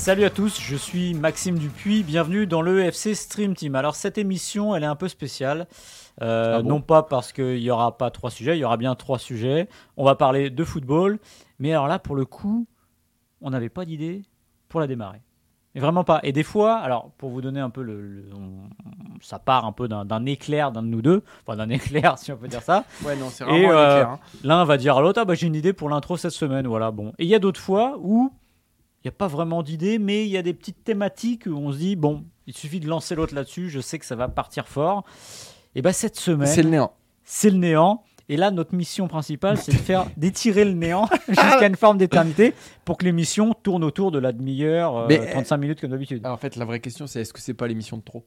Salut à tous, je suis Maxime Dupuis, bienvenue dans le FC Stream Team. Alors cette émission, elle est un peu spéciale, Euh, Ah bon non pas parce qu'il n'y aura pas trois sujets, il y aura bien trois sujets. On va parler de football, mais alors là, pour le coup, on n'avait pas d'idée pour la démarrer. Mais vraiment pas. Et des fois, alors pour vous donner un peu le, le- on- ça part un peu d'un éclair d'un de nous deux, enfin d'un éclair si on peut dire ça. Ouais, non, c'est Et, vraiment un euh, éclair, hein. L'un va dire à l'autre, ah bah j'ai une idée pour l'intro cette semaine, voilà, bon. Et il y a d'autres fois où il n'y a pas vraiment d'idée, mais il y a des petites thématiques où on se dit, bon, il suffit de lancer l'autre là-dessus, je sais que ça va partir fort. Et bah cette semaine, C'est le néant. c'est le néant. Et là, notre mission principale, c'est de faire d'étirer le néant jusqu'à une forme d'éternité pour que l'émission tourne autour de la demi-heure, euh, Mais, 35 minutes comme d'habitude. En fait, la vraie question, c'est est-ce que c'est pas l'émission de trop?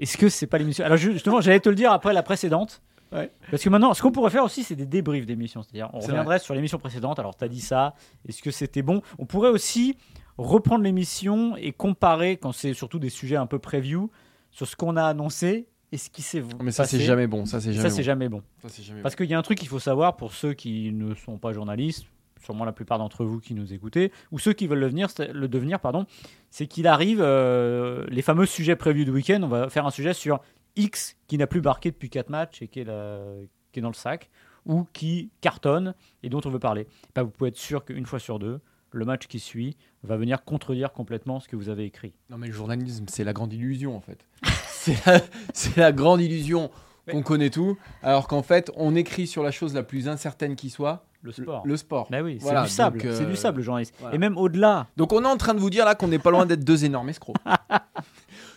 Est-ce que c'est pas l'émission? Alors ju- justement, j'allais te le dire après la précédente. Ouais. Parce que maintenant, ce qu'on pourrait faire aussi, c'est des débriefs d'émissions. C'est-à-dire, on reviendrait sur l'émission précédente. Alors, tu as dit ça. Est-ce que c'était bon? On pourrait aussi reprendre l'émission et comparer, quand c'est surtout des sujets un peu preview, sur ce qu'on a annoncé et ce qui s'est Mais ça, c'est jamais bon. Ça, c'est jamais bon. jamais bon. Ça, jamais Parce qu'il y a un truc qu'il faut savoir pour ceux qui ne sont pas journalistes, sûrement la plupart d'entre vous qui nous écoutez, ou ceux qui veulent le, venir, le devenir, pardon, c'est qu'il arrive, euh, les fameux sujets prévus du week-end, on va faire un sujet sur X qui n'a plus marqué depuis 4 matchs et qui est, la- qui est dans le sac, ou qui cartonne et dont on veut parler. Bah, vous pouvez être sûr qu'une fois sur deux, le match qui suit va venir contredire complètement ce que vous avez écrit. Non, mais le journalisme, c'est la grande illusion, en fait. c'est la, grande illusion qu'on connaît tout, alors qu'en fait, on écrit sur la chose la plus incertaine qui soit, Le sport. le sport. Bah oui, Voilà, c'est du sable, euh, c'est du sable le journaliste. voilà. Et même au-delà, Donc, on est en train de vous dire là qu'on n'est pas loin d'être deux énormes escrocs.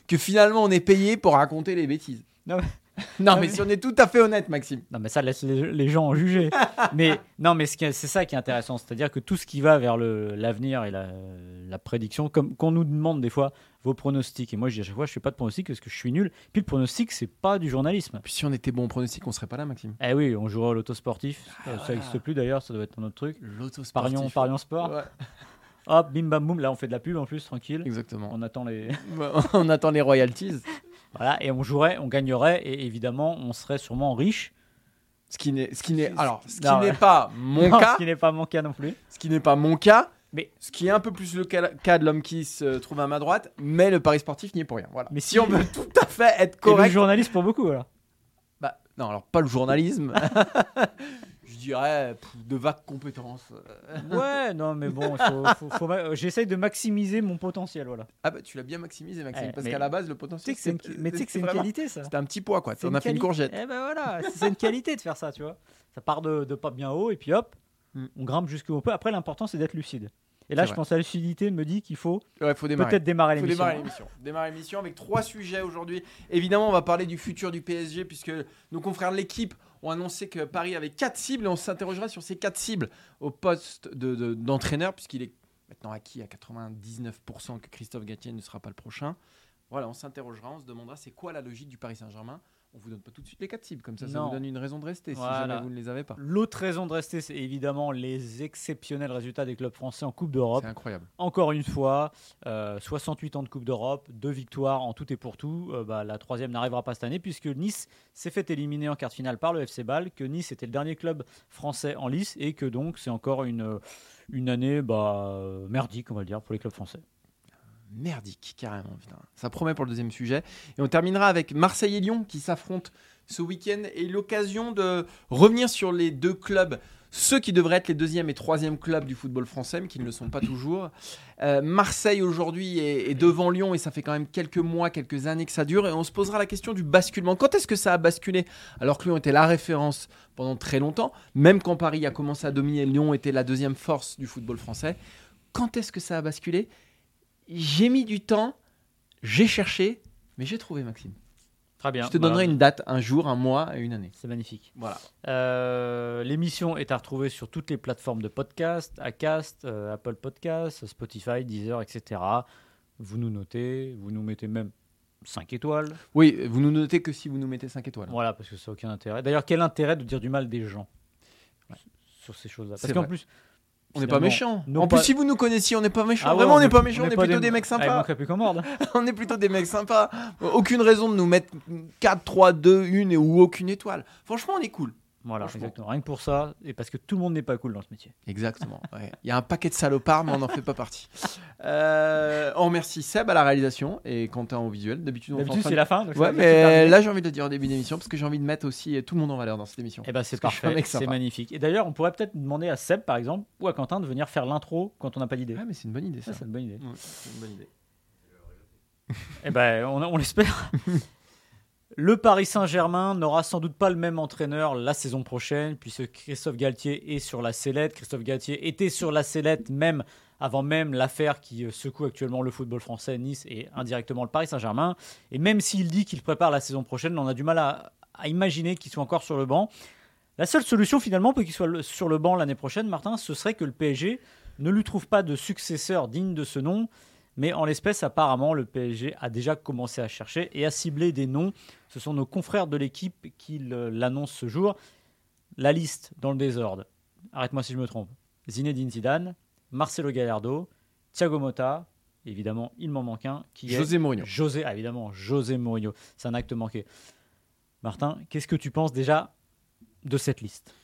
que finalement, on est payé pour raconter les bêtises. Non, mais- Non, mais si on est tout à fait honnête, Maxime. Non, mais ça laisse les, les gens en juger. mais non, mais ce c'est ça qui est intéressant, c'est-à-dire que tout ce qui va vers l'avenir et la, la prédiction, comme qu'on nous demande des fois vos pronostics. Et moi, je dis à chaque fois, je fais pas de pronostics parce que je suis nul. Puis le pronostic, c'est pas du journalisme. Puis si on était bon au pronostic, on serait pas là, Maxime. Eh oui, on jouera à l'auto sportif. Euh, Ça n'existe plus d'ailleurs, ça doit être un autre truc. L'autosportif. Parions, parions sport. Ouais, Hop, bim bam boum. Là, on fait de la pub en plus, tranquille. exactement. On attend les. on attend les royalties. voilà, et on jouerait, on gagnerait, et évidemment, on serait sûrement riche. Ce qui n'est, ce qui n'est, alors, ce qui n'est pas mon Non, cas, Ce qui n'est pas mon cas non plus. ce qui n'est pas mon cas, Mais- ce qui est un peu plus le cas, cas de l'homme qui se trouve à ma droite, mais le pari sportif n'y est pour rien. Voilà. Mais si, on veut tout à fait être Et le correct, journaliste pour beaucoup, voilà. bah, non, alors pas le journalisme. Je dirais de vagues compétences. Ouais, non, mais bon, faut, faut- faut ma- j'essaye de maximiser mon potentiel, voilà. Ah bah tu l'as bien maximisé, Maxime, Eh, parce qu'à la base le potentiel. c'est mais tu sais que c'est une qualité, ça. C'était un petit poids quoi. On a fait une courgette. Eh ben voilà, c'est une qualité de faire ça, tu vois. Ça part de, de pas bien haut et puis hop, Mm. on grimpe jusqu'où on peut. Après, l'important, c'est d'être lucide. Et là, je vrai. pense à la lucidité me dit qu'il faut Ouais, faut démarrer. peut-être l'émission. démarrer l'émission. Démarrer l'émission avec trois sujets aujourd'hui. Évidemment, on va parler du futur du PSG puisque nos confrères de l'équipe ont annoncé que Paris avait quatre cibles et on s'interrogera sur ces quatre cibles au poste de- de- d'entraîneur puisqu'il est maintenant acquis à 99% que Christophe Galtier ne sera pas le prochain. Voilà, on s'interrogera, on se demandera c'est quoi la logique du Paris Saint-Germain. On vous donne pas tout de suite les quatre cibles, comme ça, ça Non. vous donne une raison de rester si jamais vous ne les avez pas. L'autre raison de rester, c'est évidemment les exceptionnels résultats des clubs français en Coupe d'Europe. C'est incroyable. Encore une fois, euh, 68 ans de Coupe d'Europe, deux victoires en tout et pour tout. Euh, bah, la troisième n'arrivera pas cette année puisque Nice s'est fait éliminer en quart de finale par le FC Bâle, que Nice était le dernier club français en lice et que donc c'est encore une, une année bah, euh, merdique, on va le dire, pour les clubs français. Merdique, carrément. Ça promet pour le deuxième sujet. Et on terminera avec Marseille et Lyon qui s'affrontent ce week-end et l'occasion de revenir sur les deux clubs, ceux qui devraient être les deuxième et troisième clubs du football français, mais qui ne le sont pas toujours. Euh, Marseille aujourd'hui est, est devant Lyon et ça fait quand même quelques mois, quelques années que ça dure. Et on se posera la question du basculement. Quand est-ce que ça a basculé alors que Lyon était la référence pendant très longtemps, même quand Paris a commencé à dominer, Lyon était la deuxième force du football français. Quand est-ce que ça a basculé j'ai mis du temps, j'ai cherché, mais j'ai trouvé Maxime. Très bien. Je te Bah, donnerai une date, un jour, un mois et une année. C'est magnifique. Voilà. Euh, L'émission est à retrouver sur toutes les plateformes de podcast, Acast, euh, Apple Podcasts, Spotify, Deezer, etc. Vous nous notez, vous nous mettez même 5 étoiles. Oui, vous nous notez que si vous nous mettez 5 étoiles. Voilà, parce que ça n'a aucun intérêt. D'ailleurs, quel intérêt de dire du mal des gens sur ces choses-là? Parce qu'en plus, On n'est pas non En pas- plus, si vous nous connaissiez, on n'est pas méchants. Ah ouais, Vraiment, on n'est est- pas méchants, on est plutôt des, mecs sympas. plus on est plutôt des mecs sympas. Aucune raison de nous mettre 4, 3, 2, 1 et ou aucune étoile. Franchement, on est cool. Voilà, Franchement. exactement. Rien que pour ça, et parce que tout le monde n'est pas cool dans ce métier. Exactement. ouais. Il y a un paquet de salopards, mais on n'en fait pas partie. Euh, on remercie Seb à la réalisation et Quentin au visuel. D'habitude, on D'habitude, c'est de- la fin. donc Ouais, mais là, j'ai envie de le dire au début d'émission parce que j'ai envie de mettre aussi tout le monde en valeur dans cette émission. Eh ben c'est parfait, c'est magnifique. Et d'ailleurs, on pourrait peut-être demander à Seb, par exemple, ou à Quentin de venir faire l'intro quand on n'a pas d'idée. Ouais, mais c'est une bonne idée, ça. C'est une bonne idée. Ouais, c'est une bonne idée. Eh ben, on, on l'espère. Le Paris Saint-Germain n'aura sans doute pas le même entraîneur la saison prochaine, puisque Christophe Galtier est sur la sellette. Christophe Galtier était sur la sellette même avant même l'affaire qui euh, secoue actuellement le football français, Nice et indirectement le Paris Saint-Germain. Et même s'il dit qu'il prépare la saison prochaine, on a du mal à, à imaginer qu'il soit encore sur le banc. La seule solution finalement pour qu'il soit sur le banc l'année prochaine, Martin, ce serait que le PSG ne lui trouve pas de successeur digne de ce nom. Mais en l'espèce, apparemment, le PSG a déjà commencé à chercher et à cibler des noms. Ce sont nos confrères de l'équipe qui l'annoncent ce jour. La liste dans le désordre. Arrête-moi si je me trompe. Zinedine Zidane, Marcelo Gallardo, Thiago Motta. Évidemment, il m'en manque un qui est José Mourinho. José, ah, évidemment, José Mourinho. C'est un acte manqué. Martin, qu'est-ce que tu penses déjà de cette liste?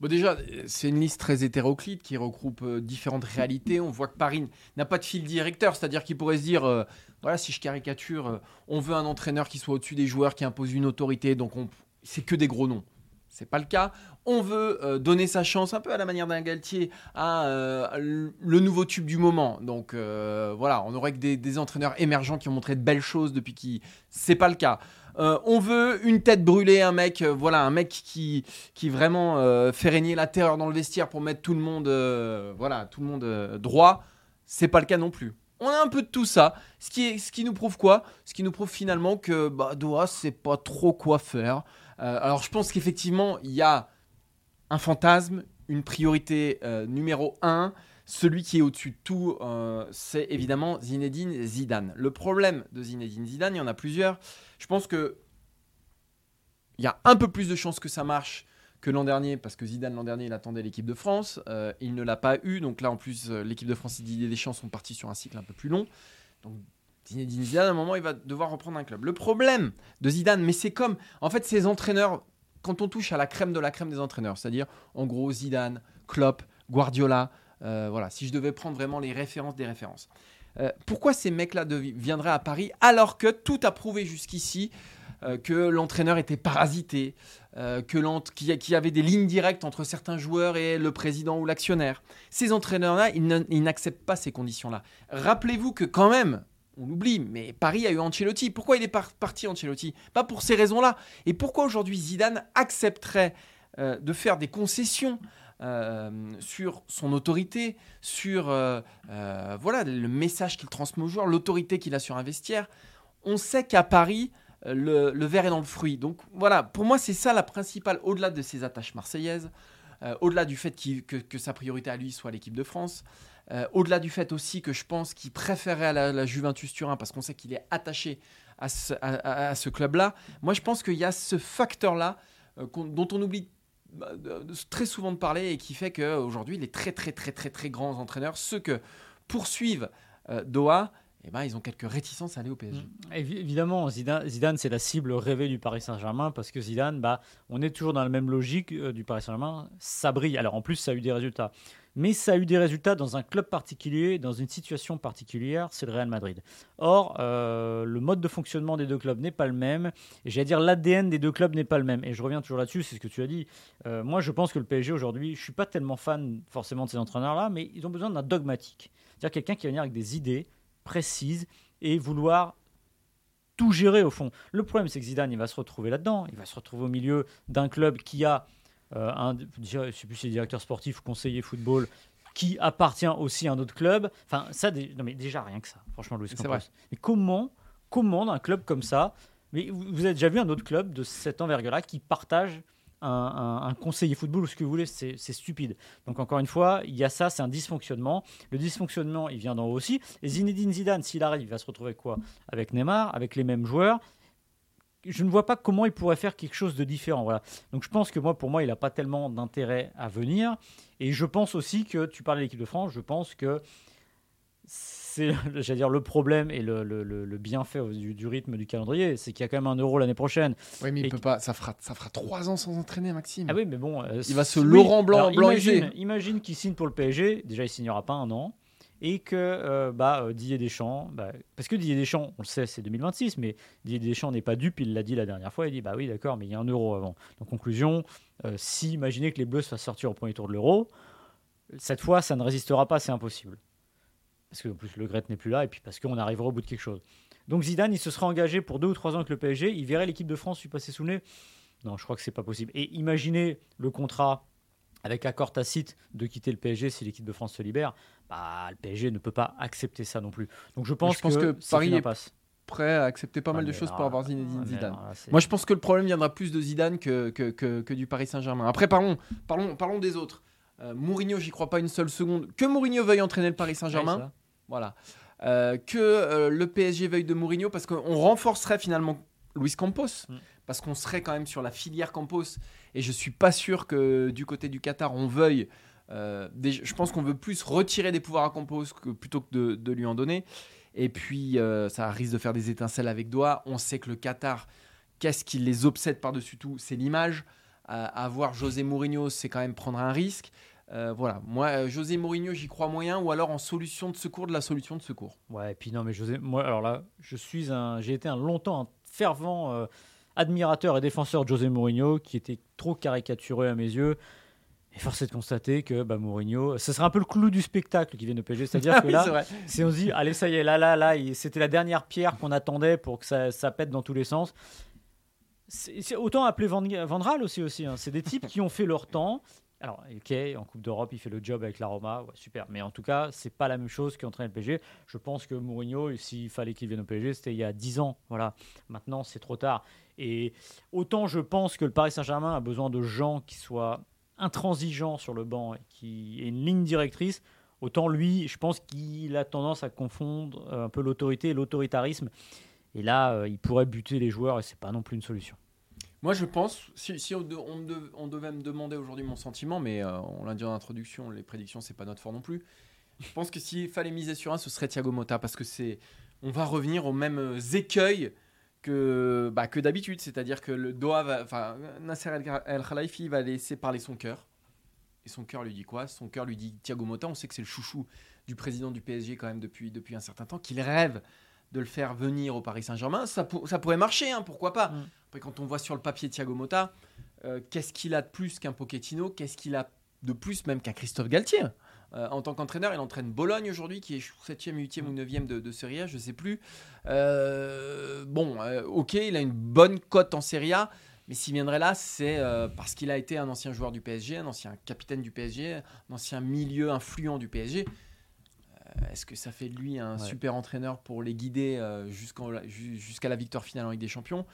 Bon, déjà, c'est une liste très hétéroclite qui regroupe euh, différentes réalités. On voit que Paris n'a pas de fil directeur, c'est-à-dire qu'il pourrait se dire euh, voilà, si je caricature, euh, on veut un entraîneur qui soit au-dessus des joueurs, qui impose une autorité, donc on... c'est que des gros noms. C'est pas le cas. On veut donner sa chance, un peu à la manière d'un Galtier, à le nouveau tube du moment. Donc voilà, on aurait que des, des entraîneurs émergents qui ont montré de belles choses depuis qui. C'est pas le cas. Euh, on veut une tête brûlée, un mec, euh, voilà, un mec qui, vraiment euh, fait régner la terreur dans le vestiaire pour mettre tout le monde, voilà, tout le monde droit. C'est pas le cas non plus. On a un peu de tout ça, ce qui, est, ce qui nous prouve quoi? Ce qui nous prouve finalement que bah, Doha, c'est pas trop quoi faire. Alors je pense qu'effectivement, il y a un fantasme, une priorité numéro un. Celui qui est au-dessus de tout, euh, c'est évidemment Zinedine Zidane. Le problème de Zinedine Zidane, il y en a plusieurs. Je pense que il y a un peu plus de chances que ça marche que l'an dernier, parce que Zidane l'an dernier, il attendait l'équipe de France. Euh, il ne l'a pas eu, donc là en plus, euh, l'équipe de France et Didier Deschamps sont partis sur un cycle un peu plus long. Donc Zinedine Zidane, à un moment, il va devoir reprendre un club. Le problème de Zidane, mais c'est comme, en fait, ces entraîneurs, quand on touche à la crème de la crème des entraîneurs, c'est-à-dire en gros Zidane, Klopp, Guardiola, voilà, si je devais prendre vraiment les références des références. Euh, pourquoi ces mecs-là viendraient à Paris alors que tout a prouvé jusqu'ici euh, que l'entraîneur était parasité, euh, qu'il y, avait des lignes directes entre certains joueurs et le président ou l'actionnaire? Ces entraîneurs-là, ils n'acceptent pas ces conditions-là. Rappelez-vous que quand même, on l'oublie, mais Paris a eu Ancelotti. Pourquoi il est par- parti Ancelotti? Pas pour ces raisons-là. Et pourquoi aujourd'hui Zidane accepterait euh, de faire des concessions euh, sur son autorité, sur euh, euh, voilà le message qu'il transmet aux joueurs, l'autorité qu'il a sur un vestiaire. On sait qu'à Paris, le, verre est dans le fruit. Donc voilà, pour moi, c'est ça la principale, au-delà de ses attaches marseillaises, au-delà du fait que, sa priorité à lui soit l'équipe de France, au-delà du fait aussi que je pense qu'il préférait à la, Juventus Turin parce qu'on sait qu'il est attaché à ce, club-là. Moi, je pense qu'il y a ce facteur-là dont on oublie très souvent de parler et qui fait qu'aujourd'hui, les très très très très très grands entraîneurs, ceux que poursuivent euh, Doha, eh ben, ils ont quelques réticences à aller au PSG. Évi- Évidemment, Zidane, Zidane, c'est la cible rêvée du Paris Saint-Germain parce que Zidane, bah, on est toujours dans la même logique euh, du Paris Saint-Germain. Ça brille. Alors en plus, ça a eu des résultats. Mais ça a eu des résultats dans un club particulier, dans une situation particulière, c'est le Real Madrid. Or, euh, le mode de fonctionnement des deux clubs n'est pas le même. Et j'allais dire, l'ADN des deux clubs n'est pas le même. Et je reviens toujours là-dessus, c'est ce que tu as dit. Euh, moi, je pense que le PSG aujourd'hui, je suis pas tellement fan forcément de ces entraîneurs-là, mais ils ont besoin d'un dogmatique. C'est-à-dire quelqu'un qui va venir avec des idées précises et vouloir tout gérer au fond. Le problème, c'est que Zidane, il va se retrouver là-dedans. Il va se retrouver au milieu d'un club qui a un, je sais plus si c'est directeur sportif ou conseiller football, qui appartient aussi à un autre club. Enfin, ça, non mais déjà rien que ça, franchement, C'est Campos. vrai. Mais comment, comment un club comme ça Mais vous avez déjà vu un autre club de cette envergure-là qui partage un, un- un conseiller football ou ce que vous voulez C'est stupide. Donc encore une fois, il y a ça, c'est un dysfonctionnement. Le dysfonctionnement, il vient d'en haut aussi. Et Zinedine Zidane, s'il arrive, il va se retrouver quoi? Avec Neymar, avec les mêmes joueurs. Je ne vois pas comment il pourrait faire quelque chose de différent. Voilà. Donc je pense que moi, pour moi, il n'a pas tellement d'intérêt à venir. Et je pense aussi que, tu parlais de l'équipe de France, je pense que c'est j'allais dire, le problème et le, le- le- le bienfait du, du rythme du calendrier, c'est qu'il y a quand même un euro l'année prochaine. Oui, mais il peut pas. Ça fera, ça fera trois ans sans entraîner, Maxime. Ah oui, mais bon. euh, Il va se. Laurent Blanc- Alors, Blanc-Isé. imagine, imagine qu'il signe pour le PSG. Déjà, il signera pas un an. Et que euh, bah, euh, Didier Deschamps, bah, parce que Didier Deschamps, on le sait, c'est 2026, mais Didier Deschamps n'est pas dupe, il l'a dit la dernière fois, il dit bah oui, d'accord, mais il y a un euro avant. Donc, conclusion, euh, si imaginez que les Bleus se fassent sortir au premier tour de l'euro, cette fois, ça ne résistera pas, c'est impossible. Parce que en plus, le Gret n'est plus là, et puis parce qu'on arrivera au bout de quelque chose. Donc, Zidane, il se sera engagé pour deux ou trois ans avec le PSG, il verrait l'équipe de France lui passer sous le nez. Non, je crois que c'est pas possible. Et imaginez le contrat avec accord tacite de quitter le PSG si l'équipe de France se libère. Bah, le PSG ne peut pas accepter ça non plus. Donc je pense, je pense que Paris est impasse. Prêt à accepter pas Ah, mal de choses pour avoir Zinedine Zidane. là, Moi, je pense que le problème viendra plus de Zidane que, que, que, que du Paris Saint-Germain. Après, parlons, parlons, parlons des autres. Euh, Mourinho, j'y crois pas une seule seconde. Que Mourinho veuille entraîner le Paris Saint-Germain, Ouais, voilà. Euh, que euh, le PSG veuille de Mourinho, parce qu'on renforcerait finalement Luis Campos, Mm. parce qu'on serait quand même sur la filière Campos. Et je suis pas sûr que du côté du Qatar, on veuille. Euh, je pense qu'on veut plus retirer des pouvoirs à Campos que, plutôt que de, lui en donner. Et puis, euh, ça risque de faire des étincelles avec Doha. On sait que le Qatar, qu'est-ce qui les obsède par-dessus tout? C'est l'image. Euh, avoir José Mourinho, c'est quand même prendre un risque. Voilà, moi, José Mourinho, j'y crois moyen, ou alors en solution de secours de la solution de secours? Ouais, et puis non, mais José, moi, alors là, je suis un, j'ai été un longtemps un fervent admirateur et défenseur de José Mourinho, qui était trop caricatureux à mes yeux. Et force est de constater que bah, Mourinho, ce serait un peu le clou du spectacle qui vient de PSG, c'est-à-dire Ah que oui, là, c'est on se dit, allez, ça y est, là, là, là, c'était la dernière pierre qu'on attendait pour que ça, ça pète dans tous les sens. C'est c'est autant appeler Van, Van Raal aussi, aussi. hein. C'est des types qui ont fait leur temps. Alors, ok, en Coupe d'Europe, il fait le job avec la Roma, ouais, super. Mais en tout cas, c'est pas la même chose qu'entraîner le PSG. Je pense que Mourinho, s'il fallait qu'il vienne au PSG, c'était il y a 10 ans. Voilà. Maintenant, c'est trop tard. Et autant je pense que le Paris Saint-Germain a besoin de gens qui soient intransigeants sur le banc et qui aient une ligne directrice, autant lui, je pense qu'il a tendance à confondre euh, un peu l'autorité et l'autoritarisme. Et là, euh, il pourrait buter les joueurs et c'est pas non plus une solution. Moi, je pense, si, si on, de- on dev- on devait me demander aujourd'hui mon sentiment, mais euh, on l'a dit en introduction, les prédictions, c'est pas notre fort non plus. Je pense que s'il fallait miser sur un, ce serait Thiago Motta, parce que c'est, on va revenir aux mêmes écueils que, bah, que d'habitude, c'est-à-dire que le Doha, va- enfin, Nasser El, Khalifi va laisser parler son cœur. Et son cœur lui dit quoi? Son cœur lui dit Thiago Motta. On sait que c'est le chouchou du président du PSG quand même depuis, depuis un certain temps, qu'il rêve de le faire venir au Paris Saint-Germain. Ça, pour- ça pourrait marcher, hein, pourquoi pas? Mm. Après, quand on voit sur le papier Thiago Motta, euh, qu'est-ce qu'il a de plus qu'un Pochettino? Qu'est-ce qu'il a de plus même qu'un Christophe Galtier Euh, En tant qu'entraîneur, il entraîne Bologne aujourd'hui, qui est 7e, 8e ou 9e de, de Serie A, je ne sais plus. Euh, bon, euh, ok, il a une bonne cote en Serie A. Mais s'il viendrait là, c'est parce qu'il a été un ancien joueur du PSG, un ancien capitaine du PSG, un ancien milieu influent du PSG. Est-ce que ça fait de lui un Ouais. super entraîneur pour les guider jusqu'à la victoire finale en Ligue des Champions?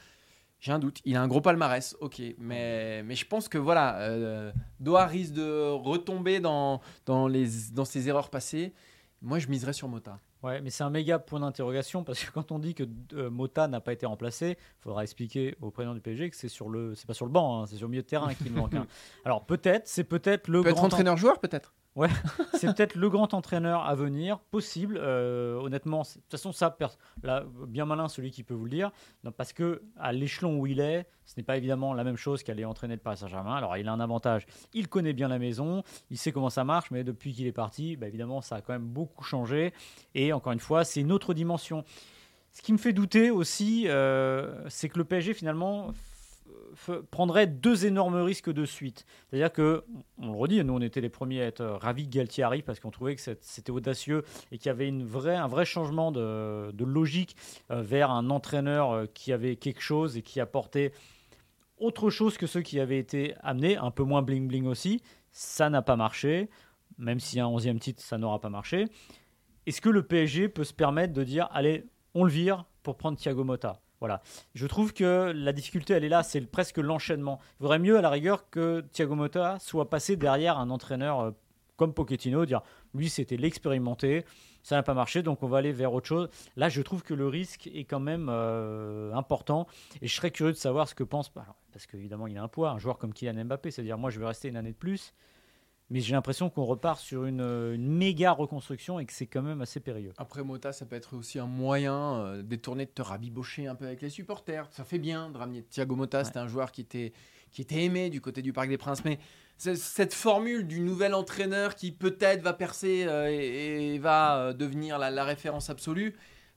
J'ai un doute. Il a un gros palmarès, ok. Mais, mais je pense que voilà, euh, Doha risque de retomber dans, dans, les, dans ses erreurs passées. Moi, je miserais sur Mota. Ouais, mais c'est un méga point d'interrogation parce que quand on dit que euh, Mota n'a pas été remplacé, il faudra expliquer au président du PSG que c'est sur le, c'est pas sur le banc, hein, c'est sur le milieu de terrain qu'il manque. un. Alors peut-être, c'est peut-être le Peut grand entraîneur-joueur, peut-être c'est peut-être le grand entraîneur à venir, possible. euh, honnêtement, de toute façon, ça, là, bien malin celui qui peut vous le dire, parce que à l'échelon où il est, ce n'est pas évidemment la même chose qu'aller entraîner le Paris Saint-Germain. Alors, il a un avantage, il connaît bien la maison, il sait comment ça marche, mais depuis qu'il est parti, bah, évidemment, ça a quand même beaucoup changé. Et encore une fois, c'est une autre dimension. Ce qui me fait douter aussi, euh, c'est que le PSG finalement prendrait deux énormes risques de suite. C'est-à-dire que, on le redit, nous on était les premiers à être ravis que Galtier arrive parce qu'on trouvait que c'était audacieux et qu'il y avait une vraie, un vrai changement de, de logique euh, vers un entraîneur euh, qui avait quelque chose et qui apportait autre chose que ceux qui avaient été amenés, un peu moins bling-bling aussi. Ça n'a pas marché. même si un 11e titre, ça n'aura pas marché. Est-ce que le PSG peut se permettre de dire allez, on le vire pour prendre Thiago Motta? Voilà. Je trouve que la difficulté, elle est là, c'est presque l'enchaînement. Il vaudrait mieux, à la rigueur, que Thiago Motta soit passé derrière un entraîneur euh, comme Pochettino, dire lui, c'était l'expérimenté, ça n'a pas marché, donc on va aller vers autre chose. Là, je trouve que le risque est quand même euh, important, et je serais curieux de savoir ce que pense, parce qu'évidemment, il a un poids, un joueur comme Kylian Mbappé, c'est-à-dire moi, je vais rester une année de plus. Mais j'ai l'impression qu'on repart sur une, méga reconstruction et que c'est quand même assez périlleux. Après Mota, ça peut être aussi un moyen euh, détourné de te rabibocher un peu avec les supporters. Ça fait bien de ramener Thiago Mota, c'était un joueur qui était, qui était aimé du côté du Parc des Princes. Mais cette formule du nouvel entraîneur qui peut-être va percer euh, et, va euh, devenir la, référence absolue,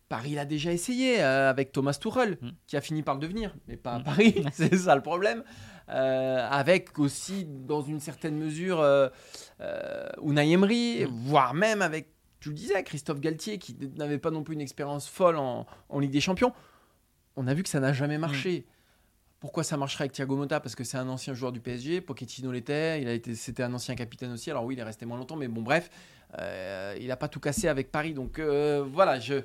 Paris l'a déjà essayé avec Thomas Tuchel, mm. qui a fini par le devenir, mais pas à mm. Paris, c'est ça le problème. Euh, avec aussi, dans une certaine mesure, euh, euh, Unai Emery, mm. voire même avec, tu le disais, Christophe Galtier, qui n'avait pas non plus une expérience folle en, Ligue des Champions. On a vu que ça n'a jamais marché. Mm. Pourquoi ça marcherait avec Thiago Motta? Parce que c'est un ancien joueur du PSG, Pochettino l'était, il a été, c'était un ancien capitaine aussi. Alors oui, il est resté moins longtemps, mais bon, bref, il n'a pas tout cassé avec Paris. Donc voilà, je...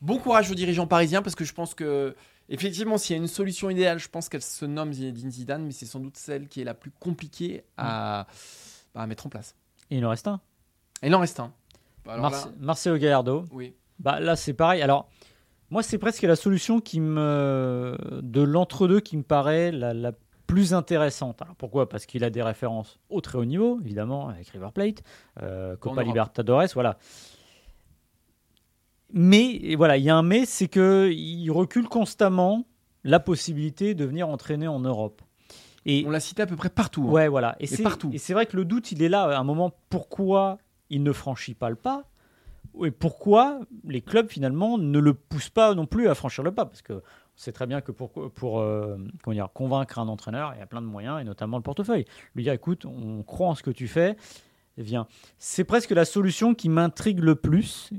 bon courage aux dirigeants parisiens parce que je pense que Effectivement, s'il y a une solution idéale, je pense qu'elle se nomme Zinedine Zidane, mais c'est sans doute celle qui est la plus compliquée à, bah, mettre en place. Et il en reste un. il en reste un. Bah, Marcelo Gallardo. Oui. Bah, là, c'est pareil. Alors, moi, c'est presque la solution qui me, de l'entre-deux qui me paraît la, plus intéressante. Alors, pourquoi? Parce qu'il a des références au très haut niveau, évidemment, avec River Plate, euh, Copa Libertadores, voilà. Mais voilà, il y a un mais, c'est qu'il recule constamment la possibilité de venir entraîner en Europe. Et on l'a cité à peu près partout. Hein. Ouais, voilà. Et c'est partout. Et c'est vrai que le doute, il est là à un moment. Pourquoi il ne franchit pas le pas Et pourquoi les clubs finalement ne le poussent pas non plus à franchir le pas? Parce que on sait très bien que pour, pour euh, comment dire, convaincre un entraîneur, il y a plein de moyens, et notamment le portefeuille. Lui dire, écoute, on croit en ce que tu fais, viens. C'est presque la solution qui m'intrigue le plus,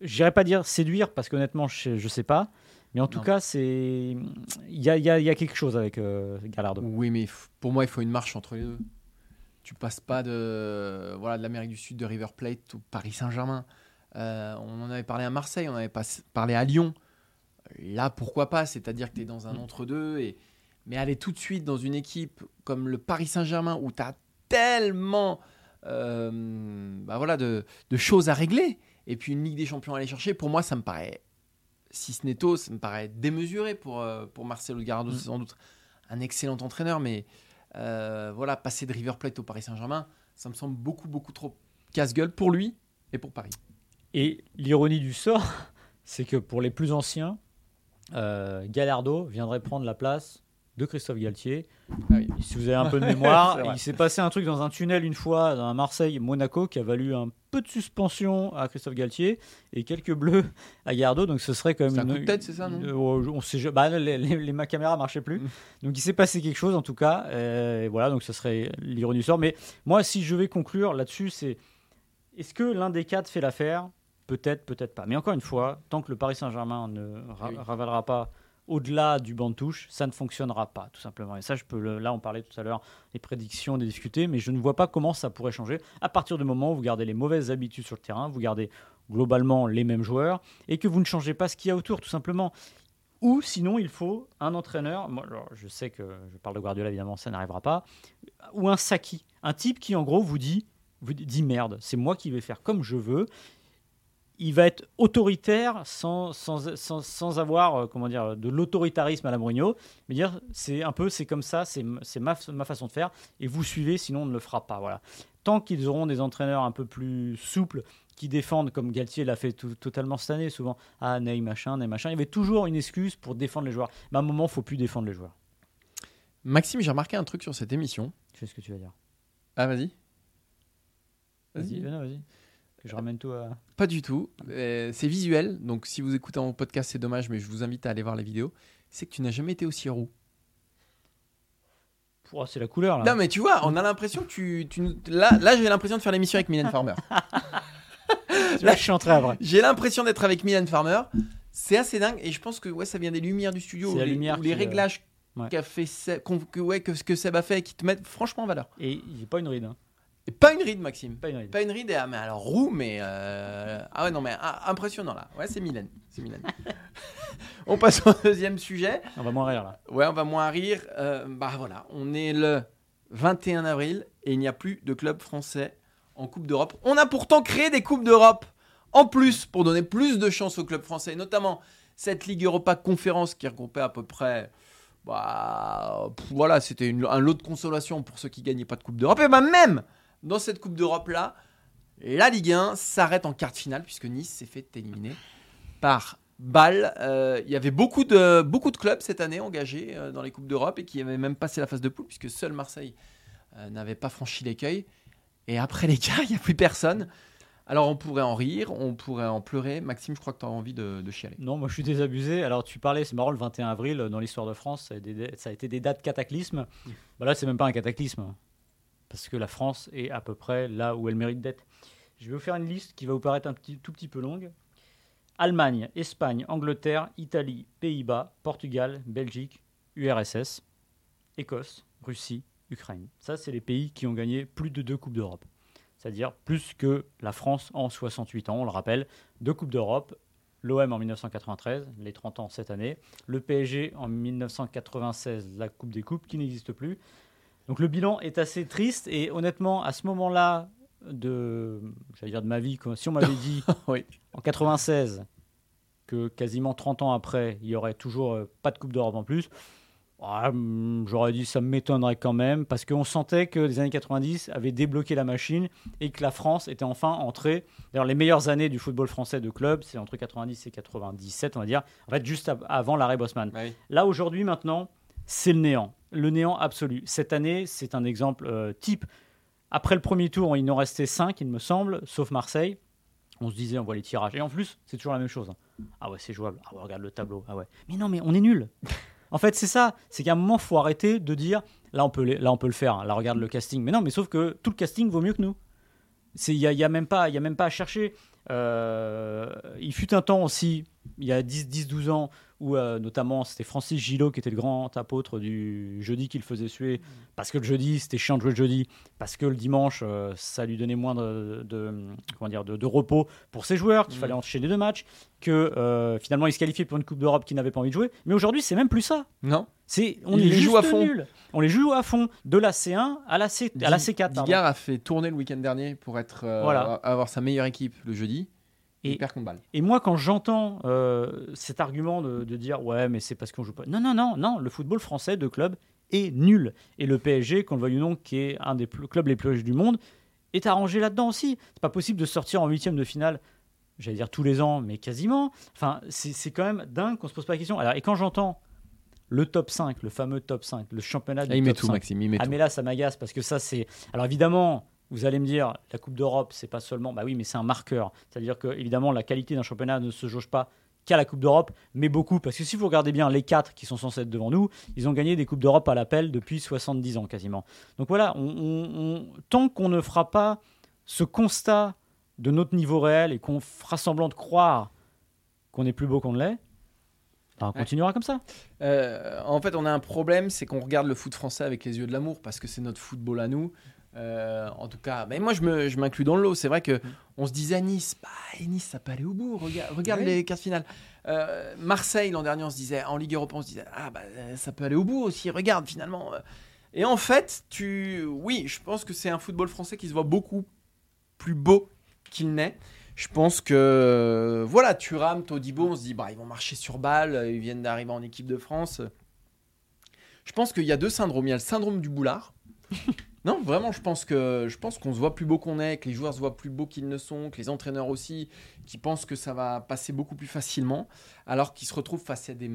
J'irais pas dire séduire parce qu'honnêtement, je, ne sais pas. Mais en tout cas, c'est il y a, y, y a, quelque chose avec euh, Gallardo. Oui, mais pour moi, il faut une marche entre les deux. Tu passes pas de voilà de l'Amérique du Sud, de River Plate ou Paris Saint-Germain. Euh, on en avait parlé à Marseille, on avait pas parlé à Lyon. Là, pourquoi pas? C'est-à-dire que tu es dans un mm. entre-deux. Et... Mais aller tout de suite dans une équipe comme le Paris Saint-Germain où tu as tellement euh, bah voilà, de, de, choses à régler et puis une Ligue des Champions à aller chercher, pour moi, ça me paraît, si ce n'est tôt, ça me paraît démesuré pour, euh, pour Marcelo Gallardo, mm. c'est sans doute un excellent entraîneur, mais euh, voilà, passer de River Plate au Paris Saint-Germain, ça me semble beaucoup, beaucoup trop casse-gueule pour lui et pour Paris. Et l'ironie du sort, c'est que pour les plus anciens, euh, Gallardo viendrait prendre la place de Christophe Galtier. Ah si vous avez un peu de mémoire, il s'est passé un truc dans un tunnel une fois dans Marseille-Monaco qui a valu un peu de suspension à Christophe Galtier et quelques bleus à Gardo. Donc ce serait quand même. un coup de tête, c'est ça, non oh, on sait, bah, les, les, ma caméra marchait plus. Donc il s'est passé quelque chose en tout cas. Et voilà, donc ce serait l'ironie du sort. Mais moi, si je vais conclure là-dessus, c'est est-ce que l'un des quatre fait l'affaire? Peut-être, peut-être pas. Mais encore une fois, tant que le Paris Saint-Germain ne ravalera pas au-delà du banc de touche, ça ne fonctionnera pas, tout simplement. Et ça, je peux là, on parlait tout à l'heure des prédictions, des discuter, mais je ne vois pas comment ça pourrait changer à partir du moment où vous gardez les mauvaises habitudes sur le terrain, vous gardez globalement les mêmes joueurs et que vous ne changez pas ce qu'il y a autour, tout simplement. Ou sinon, il faut un entraîneur. Moi, je sais que je parle de Guardiola, évidemment, ça n'arrivera pas. Ou un Saki, un type qui, en gros, vous dit, vous dit merde, c'est moi qui vais faire comme je veux il va être autoritaire sans, sans, sans, sans avoir euh, comment dire, de l'autoritarisme à la Mourinho, mais dire c'est un peu c'est comme ça, c'est ma, ma façon de faire, et vous suivez, sinon on ne le fera pas. Voilà. Tant qu'ils auront des entraîneurs un peu plus souples, qui défendent, comme Galtier l'a fait totalement cette année, souvent, ah, Ney machin, Ney machin, il y avait toujours une excuse pour défendre les joueurs. Mais à un moment, il faut plus défendre les joueurs. Maxime, j'ai remarqué un truc sur cette émission. Je sais ce que tu vas dire. Ah, vas-y. Vas-y, vas-y je ramène tout à... Pas du tout. Euh, c'est visuel, donc si vous écoutez mon podcast, c'est dommage, mais je vous invite à aller voir les vidéos. C'est que tu n'as jamais été aussi roux. c'est la couleur là. Non mais tu vois, on a l'impression que tu, tu là, là j'ai l'impression de faire l'émission avec Mylène Farmer. là, je suis entré après. J'ai l'impression d'être avec Mylène Farmer. C'est assez dingue et je pense que ouais, ça vient des lumières du studio, les, lumière les réglages qu'a fait que, ouais, que, que Seb a fait qui te mettent franchement en valeur. Et il n'y a pas une ride. Hein. Et pas une ride, Maxime. Pas une ride. Pas une ride, et, ah, mais alors roux, mais. euh, Ah ouais, non, mais ah, impressionnant là. Ouais, c'est Mylène. C'est Mylène. on passe au deuxième sujet. On va moins rire là. Ouais, on va moins rire. Euh, bah voilà, on est le 21 avril et il n'y a plus de club français en Coupe d'Europe. On a pourtant créé des Coupes d'Europe en plus pour donner plus de chance aux clubs français, notamment cette Ligue Europa Conférence qui regroupait à peu près. Bah, voilà, c'était un lot de consolation pour ceux qui gagnaient pas de Coupe d'Europe. Et bah, même dans cette Coupe d'Europe là, la Ligue 1 s'arrête en quart de finale puisque Nice s'est fait éliminer par Bâle. Euh, Il y avait beaucoup de, beaucoup de clubs cette année engagés euh, dans les Coupes d'Europe et qui avaient même passé la phase de poule puisque seul Marseille euh, n'avait pas franchi l'écueil. Et après les quarts, il n'y a plus personne. Alors on pourrait en rire, on pourrait en pleurer. Maxime, je crois que tu as envie de, de chialer. Non, moi je suis désabusé. Alors tu parlais, c'est marrant, le 21 avril, dans l'histoire de France, ça a, été des, ça a été des dates cataclysmes. Bah là, c'est même pas un cataclysme. Parce que la France est à peu près là où elle mérite d'être. Je vais vous faire une liste qui va vous paraître un tout petit peu longue. Allemagne, Espagne, Angleterre, Italie, Pays-Bas, Portugal, Belgique, URSS, Écosse, Russie, Ukraine. Ça, c'est les pays qui ont gagné plus de deux Coupes d'Europe. C'est-à-dire plus que la France en 68 ans, on le rappelle. Deux Coupes d'Europe, l'OM en 1993, les 30 ans cette année, le PSG en 1996, la Coupe des Coupes qui n'existe plus. Donc le bilan est assez triste et honnêtement, à ce moment-là de, j'allais dire de ma vie, si on m'avait dit Oui. en 96 que quasiment 30 ans après, il y aurait toujours euh, pas de Coupe d'Europe en plus, ouais, hum, j'aurais dit ça m'étonnerait quand même parce qu'on sentait que les années 90 avaient débloqué la machine et que la France était enfin entrée. D'ailleurs, les meilleures années du football français de club, c'est entre 90 et 97, on va dire, en fait juste av- avant l'arrêt Bosman. Là, aujourd'hui, maintenant, c'est le néant. Le néant absolu. Cette année, c'est un exemple euh, type. Après le premier tour, il nous restait 5, il me semble, sauf Marseille. On se disait, on voit les tirages. Et en plus, c'est toujours la même chose. hein. Ah ouais, c'est jouable. Ah ouais, regarde le tableau. Ah ouais. Mais non, mais on est nul. en fait, c'est ça. C'est qu'à un moment, faut arrêter de dire, là, on peut, là, on peut le faire. hein. Là, regarde le casting. Mais non, mais sauf que tout le casting vaut mieux que nous. Il n'y a, y a même pas- y a même pas à chercher. Euh, il fut un temps aussi, il y a 10-12 ans, où euh, notamment c'était Francis Gillot qui était le grand apôtre du jeudi qu'il faisait suer, parce que le jeudi c'était chiant de jouer le jeudi, parce que le dimanche euh, ça lui donnait moins de, de- comment dire, de, de repos pour ses joueurs, qu'il Mhm. fallait enchaîner deux matchs, que euh, finalement il se qualifiait pour une Coupe d'Europe qui n'avait pas envie de jouer. Mais aujourd'hui c'est même plus ça. Non C'est on les joue à fond. nul. On les joue à fond, de la C1 à la, C, à la C4. pardon. Digard a fait tourner le week-end dernier pour être, euh, Voilà. avoir sa meilleure équipe le jeudi. Et Et- moi, quand j'entends euh, cet argument de, de dire ouais, mais c'est parce qu'on joue pas. Non, non, non, non. Le football français de club est nul. Et le PSG, qu'on le veuille ou non, qui est un des plus- clubs les plus riches du monde, est arrangé là-dedans aussi. C'est pas possible de sortir en huitième de finale. J'allais dire tous les ans, mais quasiment. Enfin, c'est c'est quand même dingue qu'on se pose pas la question. Alors, et quand j'entends le top 5, le fameux top 5, le championnat du Ah, il met tout, 5, Maxime. Il met ah tout. mais là ça m'agace parce que ça c'est alors évidemment vous allez me dire la Coupe d'Europe c'est pas seulement bah oui mais c'est un marqueur c'est à dire que évidemment la qualité d'un championnat ne se jauge pas qu'à la Coupe d'Europe mais beaucoup parce que si vous regardez bien les quatre qui sont censés être devant nous ils ont gagné des Coupes d'Europe à l'appel depuis 70 ans quasiment donc voilà on- on- on- tant qu'on ne fera pas ce constat de notre niveau réel et qu'on fera semblant de croire qu'on est plus beau qu'on ne l'est on Ouais. continuera comme ça Euh, en fait, on a un problème, c'est qu'on regarde le foot français avec les yeux de l'amour parce que c'est notre football à nous. Euh, en tout cas, mais moi je m'inclus dans le lot. C'est vrai que on se disait à Nice, bah, Nice ça peut aller au bout. Regarde, regarde Oui. les quarts de finale. Euh, Marseille l'an dernier, on se disait en Ligue Europa, on se disait ah bah ça peut aller au bout aussi. Regarde finalement. Et en fait, tu, oui, je pense que c'est un football français qui se voit beaucoup plus beau qu'il n'est. Je pense que euh, voilà, Thuram, Todibo, on se dit bah ils vont marcher sur balle, euh, ils viennent d'arriver en équipe de France. Je pense qu'il y a deux syndromes. Il y a le syndrome du boulard. non, vraiment, je pense que je pense qu'on se voit plus beau qu'on est, que les joueurs se voient plus beaux qu'ils ne sont, que les entraîneurs aussi, qui pensent que ça va passer beaucoup plus facilement, alors qu'ils se retrouvent face à des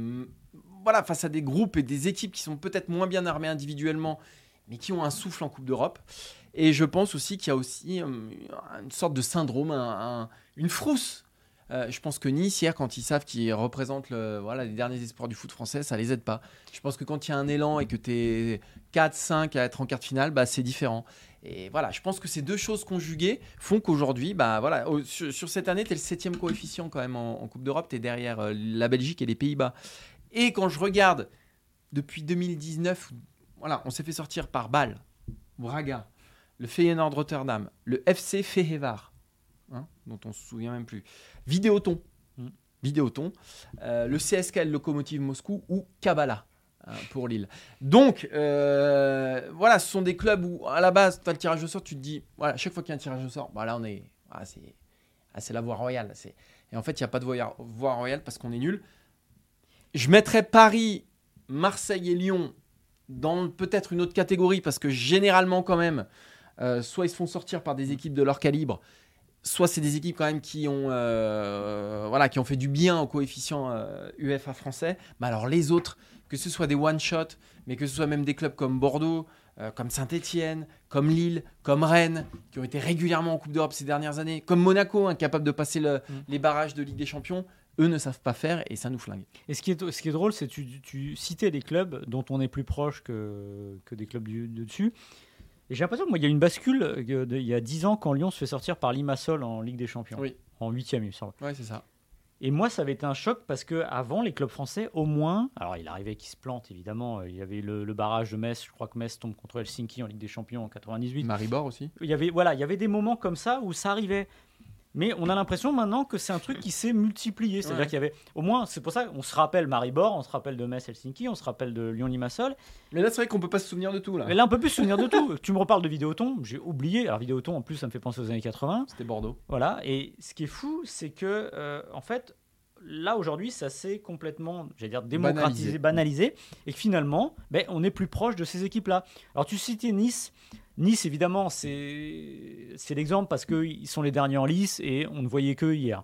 voilà face à des groupes et des équipes qui sont peut-être moins bien armées individuellement, mais qui ont un souffle en Coupe d'Europe. Et je pense aussi qu'il y a aussi euh, une sorte de syndrome, un- un- une frousse. Euh, je pense que Nice, hier, quand ils savent qu'ils représentent les derniers espoirs du foot français, ça les aide pas. Je pense que quand il y a un élan et que tu es 4, 5 à être en quart de finale, bah, c'est différent. Et voilà, je pense que ces deux choses conjuguées font qu'aujourd'hui, bah, sur cette année, tu es le septième coefficient quand même en, en Coupe d'Europe, tu es derrière euh, la Belgique et les Pays-Bas. Et quand je regarde depuis 2019, voilà, on s'est fait sortir par Bâle, Braga, le Feyenoord Rotterdam, le FC Fehevar, hein, dont on se souvient même plus, Vidéoton, Mm. Vidéoton, euh, le CSKL Lokomotiv Moscou ou Kabbalah hein, pour Lille. Donc, euh, voilà, ce sont des clubs où, à la base, tu as le tirage au sort, tu te dis, voilà, chaque fois qu'il y a un tirage au sort, bah là, on est. ah, c'est ah, la voie royale. Et en fait, il n'y a pas de voie, voie royale parce qu'on est nul. Je mettrais Paris, Marseille et Lyon dans peut-être une autre catégorie parce que généralement, quand même, euh, soit ils se font sortir par des équipes de leur calibre, soit c'est des équipes quand même qui ont, euh, voilà, qui ont fait du bien au coefficient euh, UEFA français. Mais alors les autres, que ce soit des one-shot, mais que ce soit même des clubs comme Bordeaux, euh, comme Saint-Etienne, comme Lille, comme Rennes, qui ont été régulièrement en Coupe d'Europe ces dernières années, comme Monaco, incapable de passer le- Mm. les barrages de Ligue des Champions, eux ne savent pas faire et ça nous flingue. Et ce qui est, ce qui est drôle, c'est que tu, tu citais des clubs dont on est plus proche que, que des clubs du, de dessus. Et j'ai l'impression qu'il y a une bascule euh, il y a 10 ans quand Lyon se fait sortir par Limassol en Ligue des Champions. Oui. En 8 il me semble. Ouais, c'est ça. Et moi, ça avait été un choc parce que avant les clubs français, au moins, alors il arrivait qu'ils se plantent évidemment. Il y avait le, le barrage de Metz. Je crois que Metz tombe contre Helsinki en Ligue des Champions en 98. Maribor aussi. Il y avait voilà, il y avait des moments comme ça où ça arrivait. Mais on a l'impression maintenant que c'est un truc qui s'est multiplié. C'est-à-dire Ouais. qu'il y avait, au moins, c'est pour ça qu'on se rappelle Maribor, on se rappelle de Metz Helsinki, on se rappelle de Lyon Limassol. Mais là, c'est vrai qu'on peut pas se souvenir de tout là. Mais là, on peut plus se souvenir de tout. Tu me reparles de Vidéoton, j'ai oublié. Alors Vidéoton, en plus, ça me fait penser aux années 80. C'était Bordeaux. Voilà. Et ce qui est fou, c'est que, euh, en fait, là aujourd'hui, ça s'est complètement, j'allais dire, démocratisé, banalisé, et que finalement, ben, on est plus proche de ces équipes-là. Alors tu citais Nice. Nice, évidemment, c'est l'exemple parce qu'ils sont les derniers en lice et on ne voyait qu'eux hier.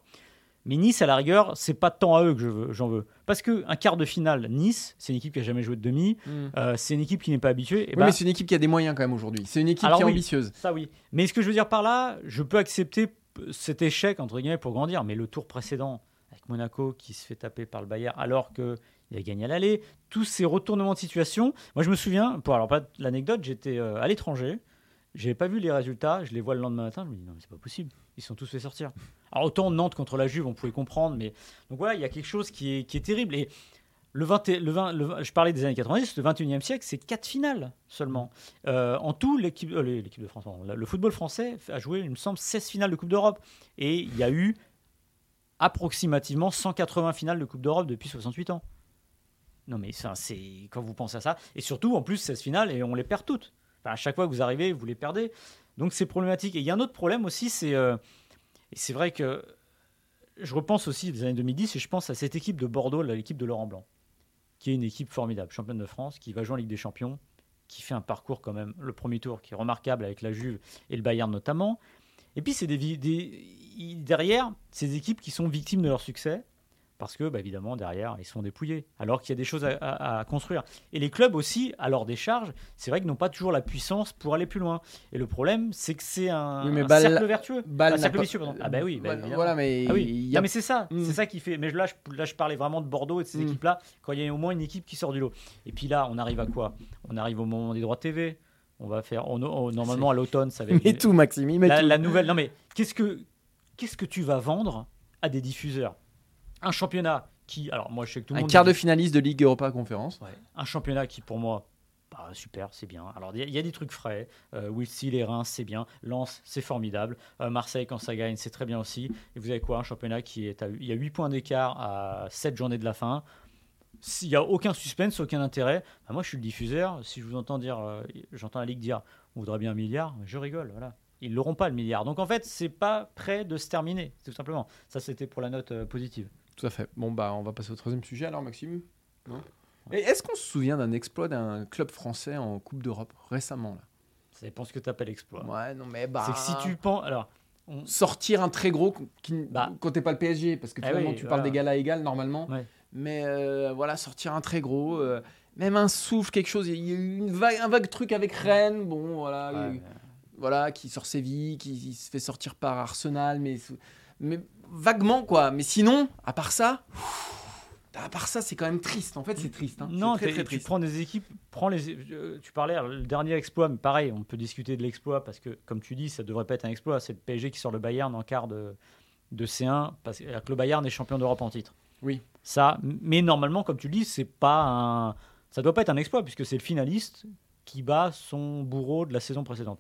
Mais Nice, à la rigueur, c'est pas tant à eux que je veux- j'en veux. Parce qu'un quart de finale, Nice, c'est une équipe qui a jamais joué de demi, euh, c'est une équipe qui n'est pas habituée. Et Oui, ben, mais c'est une équipe qui a des moyens quand même aujourd'hui. C'est une équipe Alors qui est oui. ambitieuse. ça oui. Mais ce que je veux dire par là, je peux accepter cet échec entre guillemets pour grandir. Mais le tour précédent avec Monaco qui se fait taper par le Bayern alors que il a gagné à l'aller, tous ces retournements de situation. Moi je me souviens, pour alors pas l'anecdote, j'étais euh, à l'étranger, j'avais pas vu les résultats, je les vois le lendemain matin, je me dis non mais c'est pas possible, ils sont tous fait sortir. Alors autant Nantes contre la Juve, on pouvait comprendre, mais donc voilà, il y a quelque chose qui est, qui est terrible et le 20, et- le 20, le 20 je parlais des années 90, le 21e siècle, c'est quatre finales seulement. Euh, en tout, l'équipe euh, l'équipe de France, le football français a joué, il me semble, 16 finales de Coupe d'Europe. Et il y a eu approximativement 180 finales de Coupe d'Europe depuis 68 ans. Non, mais ça, c'est quand vous pensez à ça. Et surtout, en plus, 16 finales et on les perd toutes. Enfin, à chaque fois que vous arrivez, vous les perdez. Donc c'est problématique. Et il y a un autre problème aussi, c'est. euh, et c'est vrai que je repense aussi des années 2010 et je pense à cette équipe de Bordeaux, l'équipe de Laurent Blanc, qui est une équipe formidable, championne de France, qui va jouer en Ligue des Champions, qui fait un parcours quand même, le premier tour, qui est remarquable avec la Juve et le Bayern notamment. Et puis c'est des, derrière ces équipes qui sont victimes de leur succès parce que bah, évidemment derrière ils se font dépouiller alors qu'il y a des choses à, à- à construire. Et les clubs aussi, à leur décharge, c'est vrai qu'ils n'ont pas toujours la puissance pour aller plus loin. Et le problème, c'est que c'est un, Oui, mais un cercle vertueux, Bâle un cercle vicieux. pardon. Ah bah oui, bah, Voilà, mais Ah oui, a Non, mais c'est ça, Mm. c'est ça qui fait. Mais là je, là, je parlais vraiment de Bordeaux et de ces Mm. équipes-là, quand il y a au moins une équipe qui sort du lot. Et puis là, on arrive à quoi? On arrive au moment des droits TV. On va faire, on- on- normalement à l'automne, ça va être met tout, Maxime. il met la, tout. la nouvelle. Non mais qu'est-ce que qu'est-ce que tu vas vendre à des diffuseurs? Un championnat qui, alors moi je sais que tout le Un monde quart dit- de finaliste de Ligue Europa Conférence. Ouais. Un championnat qui, pour moi, bah, super, c'est bien. Alors, il y, a- il y a des trucs frais. Euh, les Reims, c'est bien. Lens, c'est formidable. Euh, Marseille, quand ça gagne, c'est très bien aussi. Et vous avez quoi Un championnat qui est à. Il y a 8 points d'écart à 7 journées de la fin. S'il n'y a aucun suspense, aucun intérêt, bah, moi je suis le diffuseur. Si je vous entends dire, euh, j'entends la Ligue dire, on voudrait bien un milliard, je rigole, voilà. Ils l'auront pas le milliard. Donc en fait, c'est pas prêt de se terminer, tout simplement. Ça, c'était pour la note euh, positive. Tout à fait. Bon, bah, on va passer au troisième sujet alors, Maxime. Non? Et est-ce qu'on se souvient d'un exploit d'un club français en Coupe d'Europe récemment là? Ça dépend ce que tu appelles exploit. Ouais, non, mais bah. C'est que si tu penses. Alors, on- Sortir un très gros qui, Bah. quand t'es pas le PSG, parce que finalement oui, tu voilà. parles d'égal à égal normalement. Ouais. Mais euh, voilà, sortir un très gros, euh, même un souffle, quelque chose. Il y a eu une vague, un vague truc avec Rennes, bon, voilà. il y a eu- Ouais, voilà, qui sort Séville, qui se fait sortir par Arsenal, mais, mais vaguement quoi. Mais sinon, à part ça, à part ça, c'est quand même triste. En fait, c'est triste. hein. Non, C'est très, très tu triste. prends des équipes, prends les, euh, tu parlais, le dernier exploit, mais pareil, on peut discuter de l'exploit parce que, comme tu dis, ça devrait pas être un exploit. C'est le PSG qui sort le Bayern en quart de, de C1, parce que le Bayern est champion d'Europe en titre. Oui. Ça, mais normalement, comme tu le dis, c'est pas un, ça doit pas être un exploit puisque c'est le finaliste qui bat son bourreau de la saison précédente.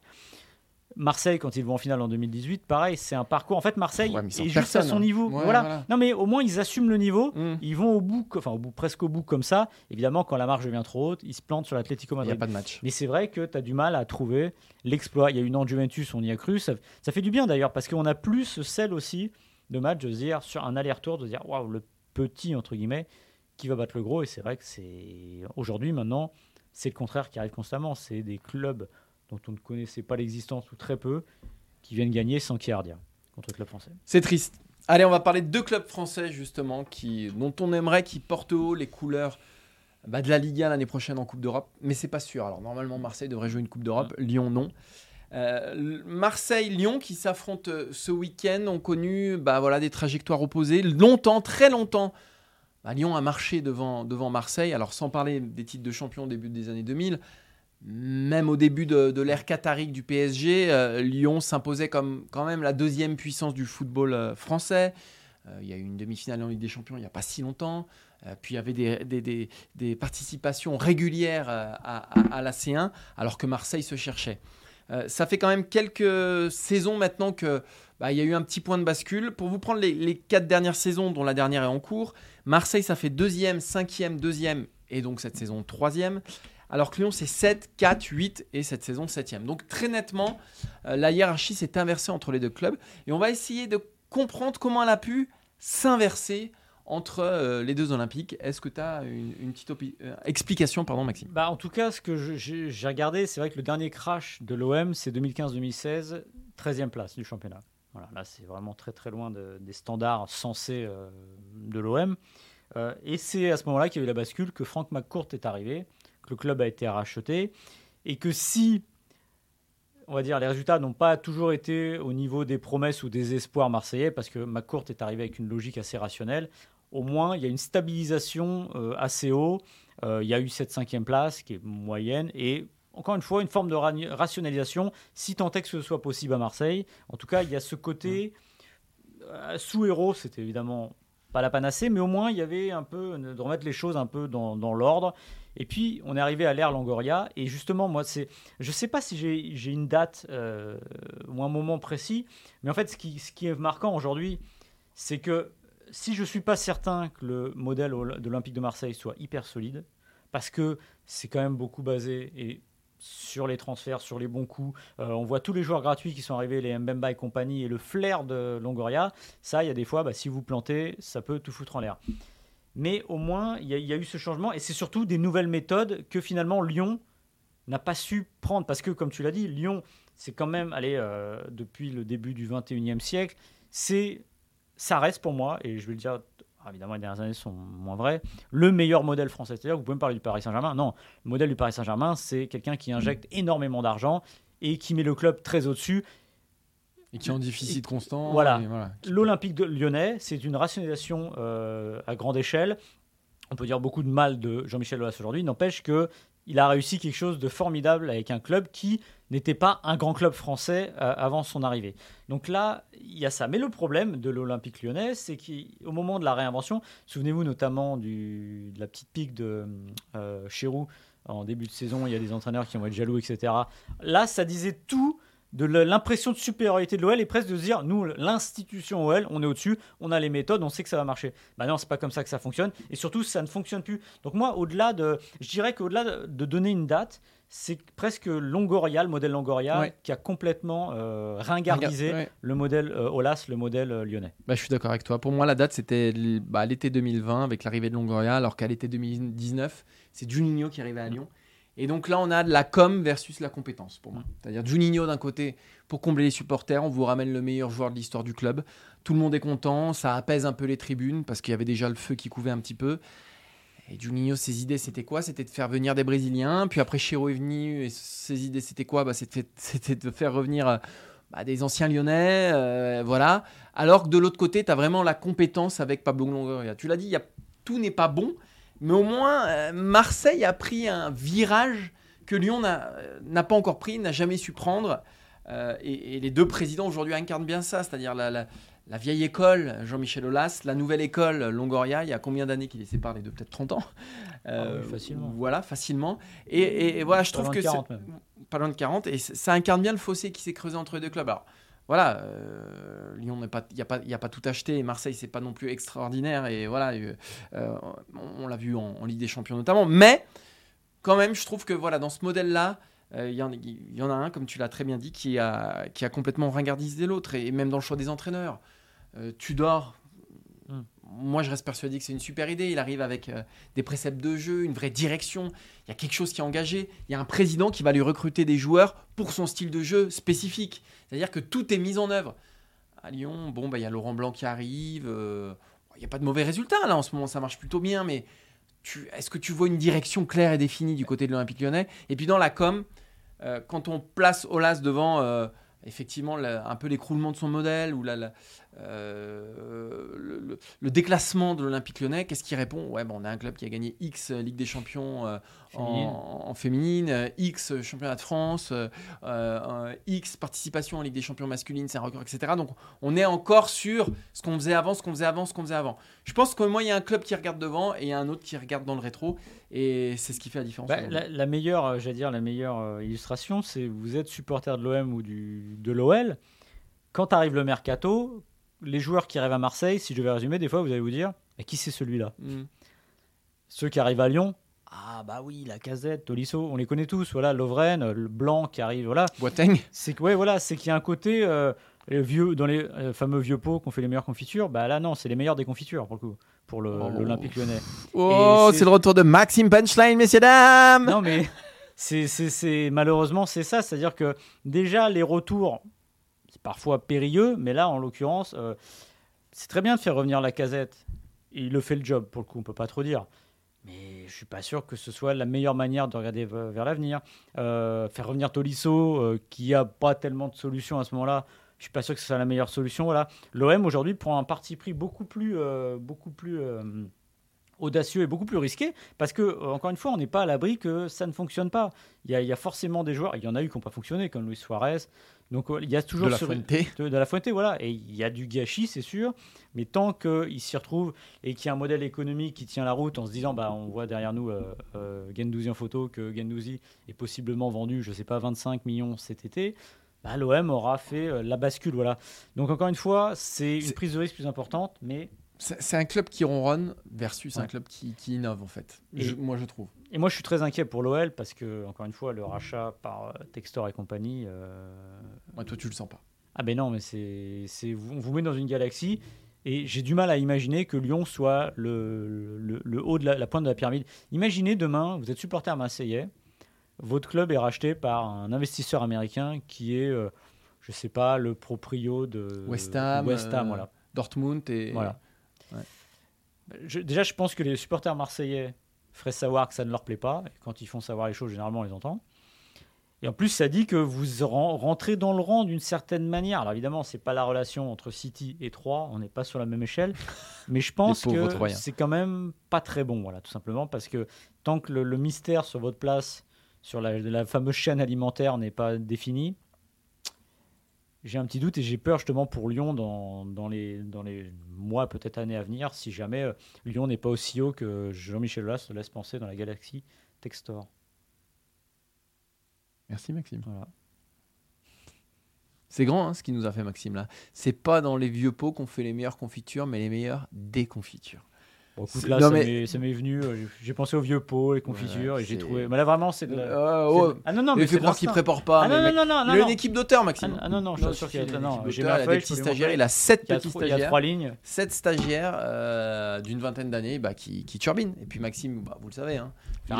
Marseille, quand ils vont en finale en 2018, pareil, c'est un parcours. En fait, Marseille Ouais, est juste à son hein. niveau. Ouais, voilà. voilà. Non, mais au moins, ils assument le niveau. Mm. Ils vont au bout, enfin, au bout, presque au bout comme ça. Évidemment, quand la marge devient trop haute, ils se plantent sur l'Atlético Il n'y a Madrid. pas de match. Mais c'est vrai que tu as du mal à trouver l'exploit. Il y a une en Juventus, on y a cru. Ça, ça fait du bien d'ailleurs, parce qu'on a plus ce sel aussi de match de se dire, sur un aller-retour, de se dire, waouh, le petit, entre guillemets, qui va battre le gros. Et c'est vrai que c'est. Aujourd'hui, maintenant, c'est le contraire qui arrive constamment. C'est des clubs dont on ne connaissait pas l'existence ou très peu qui viennent gagner sans Kiardia contre le club français. C'est triste. Allez, on va parler de deux clubs français justement qui, dont on aimerait qu'ils portent haut les couleurs bah, de la Ligue 1 l'année prochaine en Coupe d'Europe, mais c'est pas sûr. Alors normalement Marseille devrait jouer une Coupe d'Europe, Lyon non. Euh, Marseille-Lyon qui s'affrontent euh, ce week-end ont connu bah, voilà, des trajectoires opposées. Longtemps, très longtemps, bah, Lyon a marché devant, devant Marseille. Alors sans parler des titres de champion au début des années 2000, même au début de, l'ère qatarique du PSG, euh, Lyon s'imposait comme quand même la deuxième puissance du football euh, français. Euh, il y a eu une demi-finale en Ligue des Champions il n'y a pas si longtemps. Puis il y avait des, participations régulières à, à- à la C1, alors que Marseille se cherchait. Ça fait quand même quelques saisons maintenant que bah, il y a eu un petit point de bascule. Pour vous prendre les quatre dernières saisons, dont la dernière est en cours, Marseille ça fait deuxième, cinquième, deuxième, et donc cette saison troisième. Alors que Lyon, c'est 7, 4, 8 et cette saison 7 Donc très nettement, euh, la hiérarchie s'est inversée entre les deux clubs. Et on va essayer de comprendre comment elle a pu s'inverser entre euh, les deux Olympiques. Est-ce que tu as une, petite euh, explication, pardon Maxime? Bah, en tout cas, ce que j'ai regardé, c'est vrai que le dernier crash de l'OM, c'est 2015-2016, 13e place du championnat. Voilà, là, c'est vraiment très très loin de- des standards censés de l'OM. Et c'est à ce moment-là qu'il y a eu la bascule que Franck McCourt est arrivé, que le club a été racheté, et que si, on va dire, les résultats n'ont pas toujours été au niveau des promesses ou des espoirs marseillais, parce que McCourt est arrivé avec une logique assez rationnelle, au moins il y a une stabilisation euh, assez haut. Euh, il y a eu cette cinquième place qui est moyenne et encore une fois une forme de ra- rationalisation, si tant est que ce soit possible à Marseille. En tout cas, il y a ce côté euh, sous héros, c'était évidemment pas la panacée, mais au moins il y avait un peu de remettre les choses un peu dans, dans l'ordre. Et puis on est arrivé à l'ère Longoria et justement moi c'est, je sais pas si j'ai une date euh, ou un moment précis, mais en fait ce qui, ce qui est marquant aujourd'hui, c'est que si je suis pas certain que le modèle de l'Olympique de Marseille soit hyper solide, parce que c'est quand même beaucoup basé et sur les transferts, sur les bons coups. Euh, on voit tous les joueurs gratuits qui sont arrivés, les Mbemba et compagnie, et le flair de Longoria. Ça, il y a des fois, bah, si vous plantez, ça peut tout foutre en l'air. Mais au moins, il y, a- eu ce changement, et c'est surtout des nouvelles méthodes que finalement Lyon n'a pas su prendre. Parce que, comme tu l'as dit, Lyon, c'est quand même, allez, euh, depuis le début du 21e siècle, c'est, ça reste pour moi, et je vais le dire, évidemment les dernières années sont moins vraies, le meilleur modèle français. C'est-à-dire vous pouvez me parler du Paris Saint-Germain. Non, le modèle du Paris Saint-Germain, c'est quelqu'un qui injecte énormément d'argent et qui met le club très au-dessus. Et qui est en déficit constant. Voilà. voilà. L'Olympique de Lyonnais, c'est une rationalisation euh, à grande échelle. On peut dire beaucoup de mal de Jean-Michel Aulas aujourd'hui, n'empêche que il a réussi quelque chose de formidable avec un club qui n'était pas un grand club français euh, avant son arrivée. Donc là, il y a ça. Mais le problème de l'Olympique lyonnais, c'est qu'au moment de la réinvention, souvenez-vous notamment de la petite pique de euh, en début de saison, il y a des entraîneurs qui vont être jaloux, etc. Là, ça disait tout de l'impression de supériorité de l'OL et presque de se dire nous l'institution OL on est au-dessus on a les méthodes on sait que ça va marcher bah non c'est pas comme ça que ça fonctionne et surtout ça ne fonctionne plus donc moi au-delà de je dirais qu'au-delà de, de donner une date c'est presque Longoria le modèle Longoria Ouais. qui a complètement euh, ringardisé Ouais. le modèle euh, Olas le modèle euh, lyonnais Bah, je suis d'accord avec toi. Pour moi, la date, c'était bah, l'été 2020 avec l'arrivée de Longoria, alors qu'à l'été 2019, c'est Juninho qui arrivait à Lyon. Et donc là, on a de la com versus la compétence pour moi. C'est-à-dire Juninho d'un côté, pour combler les supporters, on vous ramène le meilleur joueur de l'histoire du club. Tout le monde est content, ça apaise un peu les tribunes parce qu'il y avait déjà le feu qui couvait un petit peu. Et Juninho, ses idées, c'était quoi? C'était de faire venir des Brésiliens. Puis après, Chiro est venu et ses idées, c'était quoi? Bah, C'était de faire revenir euh, bah, des anciens Lyonnais. euh, voilà. Alors que de l'autre côté, tu as vraiment la compétence avec Pablo Longoria. Tu l'as dit, y a, tout n'est pas bon. Mais au moins, euh, Marseille a pris un virage que Lyon n'a pas encore pris, n'a jamais su prendre. Et, les deux présidents aujourd'hui incarnent bien ça, c'est-à-dire la- la vieille école, Jean-Michel Aulas, la nouvelle école, Longoria. Il y a combien d'années qu'il les sépare les deux Peut-être 30 ans? Euh, Ah oui, facilement. Voilà, facilement. Et, et- et voilà, je Pas trouve loin que de c'est- 40 même. pas loin de 40, et ça incarne bien le fossé qui s'est creusé entre les deux clubs. Alors, voilà, euh, Lyon n'est pas, il n'y a pas, il y a pas tout acheté, et Marseille c'est pas non plus extraordinaire, et voilà, euh, euh, on, on l'a vu en, en Ligue des Champions notamment, mais quand même, je trouve que voilà, dans ce modèle-là, euh, il y, en- il y en a un, comme tu l'as très bien dit, qui a, qui a complètement ringardisé l'autre, et, même dans le choix des entraîneurs. Euh, Tudor, Hmm. moi je reste persuadé que c'est une super idée. Il arrive avec euh, des préceptes de jeu, une vraie direction. Il y a quelque chose qui est engagé. Il y a un président qui va lui recruter des joueurs pour son style de jeu spécifique. C'est-à-dire que tout est mis en œuvre. À Lyon, bon, bah, il y a Laurent Blanc qui arrive. euh, il n'y a pas de mauvais résultats là en ce moment, ça marche plutôt bien, mais tu- est-ce que tu vois une direction claire et définie du côté de l'Olympique lyonnais? Et puis dans la com, euh, quand on place Olas devant euh, effectivement un peu l'écroulement de son modèle ou la, la- euh, le, le- le déclassement de l'Olympique lyonnais, qu'est-ce qu'il répond? Ouais, bon, on a un club qui a gagné X Ligue des Champions euh, Féminine. en, en féminine, euh, X championnat de France, euh, X participation en Ligue des Champions masculine, c'est un record, etc. Donc on est encore sur ce qu'on faisait avant, ce qu'on faisait avant, ce qu'on faisait avant. Je pense que moi, il y a un club qui regarde devant et il y a un autre qui regarde dans le rétro, et c'est ce qui fait la différence. Bah, la, la meilleure, j'allais dire, la meilleure illustration, c'est vous êtes supporter de l'OM ou du, de l'OL. Quand arrive le mercato, les joueurs qui arrivent à Marseille, si je devais résumer, des fois vous allez vous dire, mais qui c'est celui-là Mm. Ceux qui arrivent à Lyon, ah bah oui, la Casette, Tolisso, on les connaît tous. Voilà, Lovren, euh, le Blanc qui arrive, voilà. Boateng C'est que ouais, voilà, c'est qu'il y a un côté euh, les vieux dans les euh, fameux vieux pots qu'on fait les meilleures confitures. Bah là non, c'est les meilleurs des confitures pour le coup, pour Oh. l'Olympique Lyonnais. Oh, c'est- le retour de Maxime Punchline, messieurs dames Non, mais c'est, c'est, c'est- malheureusement, c'est ça. C'est-à-dire que déjà, les retours, parfois périlleux, mais là, en l'occurrence, euh, c'est très bien de faire revenir la casette. Il le fait le job, pour le coup, on peut pas trop dire. Mais je suis pas sûr que ce soit la meilleure manière de regarder vers l'avenir. Euh, faire revenir Tolisso, euh, qui a pas tellement de solutions à ce moment-là, je suis pas sûr que ce soit la meilleure solution. Voilà. L'OM aujourd'hui prend un parti pris beaucoup plus, beaucoup plus audacieux et beaucoup plus risqué parce que encore une fois, on n'est pas à l'abri que ça ne fonctionne pas. Il y il y a forcément des joueurs, il y en a eu qui n'ont pas fonctionné, comme Luis Suarez. Donc il y a toujours De la Fuente. de, de la voilà. Et il y a du gâchis, c'est sûr. Mais tant qu'il s'y retrouve et qu'il y a un modèle économique qui tient la route en se disant, bah, on voit derrière nous euh, euh, Guendouzi en photo, que Gendouzi est possiblement vendu, je sais pas, 25 millions cet été. Bah, L'OM aura fait euh, la bascule, voilà. Donc encore une fois, c'est une prise de risque plus importante, mais C'est un club qui ronronne versus un club qui, qui innove, en fait. Je- moi, je trouve. Et moi, je suis très inquiet pour l'OL parce que, encore une fois, le rachat par euh, Textor et compagnie. euh, Ouais, toi, tu le sens pas. Ah ben non, mais c'est, on vous met dans une galaxie et j'ai du mal à imaginer que Lyon soit le, le, le haut de la, la pointe de la pyramide. Imaginez demain, vous êtes supporter marseillais, votre club est racheté par un investisseur américain qui est, euh, je sais pas, le proprio de West Ham, West Ham, euh, voilà. Dortmund et. Voilà. Ouais. Je- déjà, je pense que les supporters marseillais feraient savoir que ça ne leur plaît pas. Et quand ils font savoir les choses, généralement, on les entend. Et en plus, ça dit que vous ren- rentrez dans le rang d'une certaine manière. Alors évidemment, c'est pas la relation entre City et Troyes, on n'est pas sur la même échelle, mais je pense que c'est quand même pas très bon, voilà, tout simplement parce que tant que le, le mystère sur votre place, sur la, la fameuse chaîne alimentaire n'est pas défini, j'ai un petit doute et j'ai peur justement pour Lyon dans, dans, les, dans les mois, peut-être années à venir, si jamais euh, Lyon n'est pas aussi haut que Jean-Michel Aulas se laisse penser dans la galaxie Textor. Merci, Maxime. Voilà. C'est grand, hein, ce qu'il nous a fait, Maxime, là. C'est pas dans les vieux pots qu'on fait les meilleures confitures, mais les meilleures déconfitures. Bon, écoute, là, non, ça mais- m'est- ça m'est venu. euh, j'ai- pensé aux vieux pots, les confitures, Ouais, et j'ai trouvé. Mais là, vraiment, c'est de la. Euh, oh, Ah non, non, il mais fait c'est de croire qu'il prépare pas. Ah non, mais non, non, non, il non, a une équipe d'auteurs, Maxime. Ah, non, non, je suis sûr qu'il y a. il Non, j'ai ma il a feuille, vous stagiaires. Il a sept Il y a petits trois- il y a stagiaires. trois lignes. Sept stagiaires euh, d'une vingtaine d'années bah, qui, turbinent. Et puis Maxime, bah, vous le savez, hein, Fait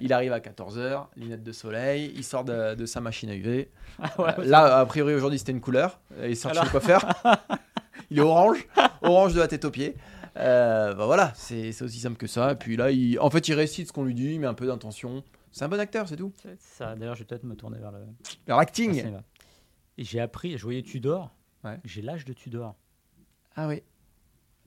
il, arrive, il à 14h, lunettes de soleil, il sort de, sa machine à UV. Ah, Euh, là, a priori, aujourd'hui, c'était une couleur. Il Alors. chez le coiffeur. il est orange, orange de la tête aux pieds. Euh, bah voilà, c'est aussi simple que ça. Et puis là, il, en fait, il récite ce qu'on lui dit, il met un peu d'intention. C'est un bon acteur, c'est tout. ça. D'ailleurs, je vais peut-être me tourner vers le. Alors, le acting. cinéma. Et j'ai appris, je voyais Tudor. Ouais. J'ai l'âge de Tudor. Ah oui.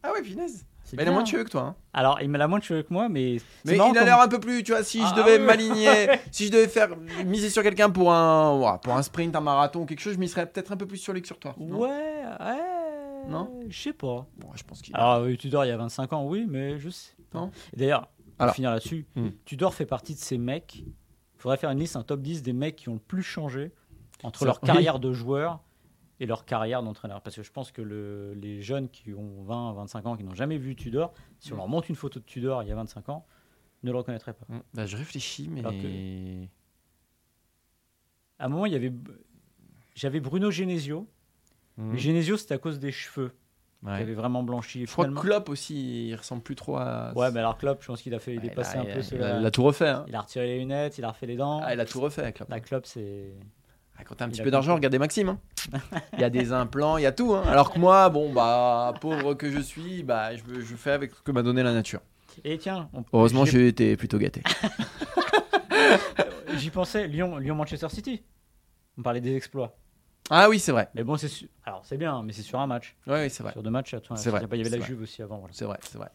Ah oui, finesse. Mais il a moins de cheveux que toi. hein. Alors, il a moins de cheveux que moi, mais. Mais il a l'air un peu plus, tu vois, si Ah, je devais ah oui. m'aligner, si je devais faire miser sur quelqu'un pour un, pour un sprint, un marathon, quelque chose, je m'y serais peut-être un peu plus sur lui que sur toi. Ouais, ouais. Non Je sais pas. Bon, je pense qu'il. Alors, oui, Tudor, il y a 25 ans, oui, mais je sais. pas. Non. Et d'ailleurs, pour Alors. finir là-dessus, Hmm. Tudor fait partie de ces mecs. faudrait faire une liste, un top 10 des mecs qui ont le plus changé entre Ça- leur oui. carrière de joueur et leur carrière d'entraîneur. Parce que je pense que le- les jeunes qui ont 20, 25 ans, qui n'ont jamais vu Tudor, si on leur montre une photo de Tudor il y a 25 ans, ne le reconnaîtraient pas. Mm. Bah, je réfléchis, mais. Alors À un moment, il y avait. J'avais Bruno Genesio. Mm. Mais Genesio, c'était à cause des cheveux Ouais. qui avaient vraiment blanchi. Je crois que Klopp aussi, il ressemble plus trop à. Ouais, mais alors Klopp, je pense qu'il a fait, il est passé là, un il peu. a- il a- il tout refait. Hein. Il a retiré les lunettes, il a refait les dents. Ah, il a tout refait, Klopp. La Klopp, c'est. Ah, Quand t'as un Il petit peu d'argent, regardez Maxime. hein. Il y a des implants, il y a tout. hein. Alors que moi, bon, bah, pauvre que je suis, bah, je, je fais avec ce que m'a donné la nature. Et tiens, on- Heureusement, j'ai- j'ai été plutôt gâté. j'y pensais, Lyon, Lyon-Manchester City. On parlait des exploits. Ah oui, c'est vrai. Mais bon, c'est su- alors c'est bien, mais c'est sur un match. Oui, oui, c'est vrai. Sur deux matchs, attends, C'est vrai, il y avait la vrai. Juve aussi avant. Voilà. C'est vrai, c'est vrai.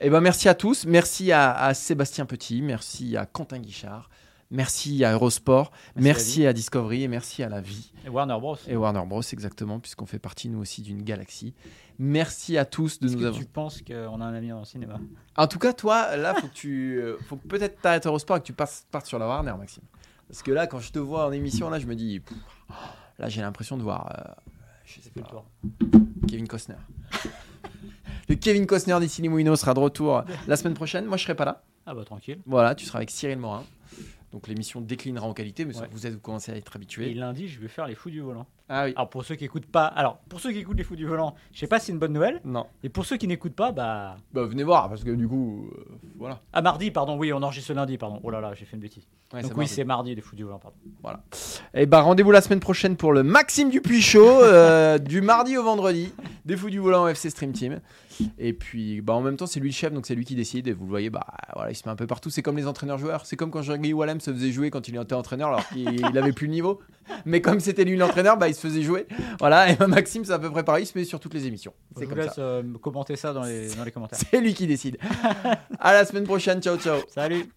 Eh ben, merci à tous. Merci à, à Sébastien Petit. Merci à Quentin Guichard. Merci à Eurosport. Merci Merci, à à, Discovery. Et merci à La Vie. Et Warner Bros. Et Warner Bros, exactement, puisqu'on fait partie, nous aussi, d'une galaxie. Merci à tous de nous que avoir. tu penses qu'on a un avenir dans le cinéma? En tout cas, toi, là, faut que tu, euh, faut que peut-être t'arrêtes Eurosport et que tu passes, partes sur la Warner, Maxime. Parce que là, quand je te vois en émission, là, je me dis, pff, là, j'ai l'impression de voir, euh, je sais pas, tour. Kevin Costner. Le Kevin Costner des Cinémouino sera de retour la semaine prochaine. Moi, je serai pas là. Ah bah tranquille. Voilà, tu seras avec Cyril Morin. Donc l'émission déclinera en qualité, mais ça, vous êtes, vous commencez à être Et habitués. lundi, je vais faire les fous du volant. Ah oui. Alors pour ceux qui écoutent pas, alors pour ceux qui écoutent les fous du volant, je sais pas si c'est une bonne nouvelle. Non. Et pour ceux qui n'écoutent pas, bah Bah, venez voir, parce que du coup, euh, voilà. ah mardi, pardon. Oui, on enregistre lundi, pardon. Oh là là, j'ai fait une bêtise. Ouais, Donc oui, mardi. c'est mardi les fous du volant, pardon. Et bah rendez-vous la semaine prochaine pour le Maxime Dupuis Show, euh, du mardi au vendredi, des fous du volant FC Stream Team. Et puis bah en même temps c'est lui le chef donc c'est lui qui décide et vous le voyez bah voilà il se met un peu partout c'est comme les entraîneurs joueurs c'est comme quand Jean-Guy Wallem se faisait jouer quand il était entraîneur alors qu'il il avait plus le niveau mais comme c'était lui l'entraîneur bah il se faisait jouer. Voilà et Maxime c'est à peu près pareil il se met sur toutes les émissions. C'est vous comme laisse ça. euh, commenter ça dans les, dans les commentaires. c'est lui qui décide. À la semaine prochaine ciao ciao. Salut.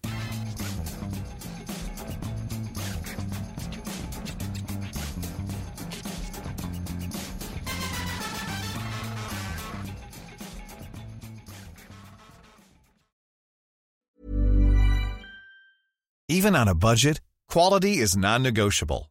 Even on a budget, quality is non-negotiable.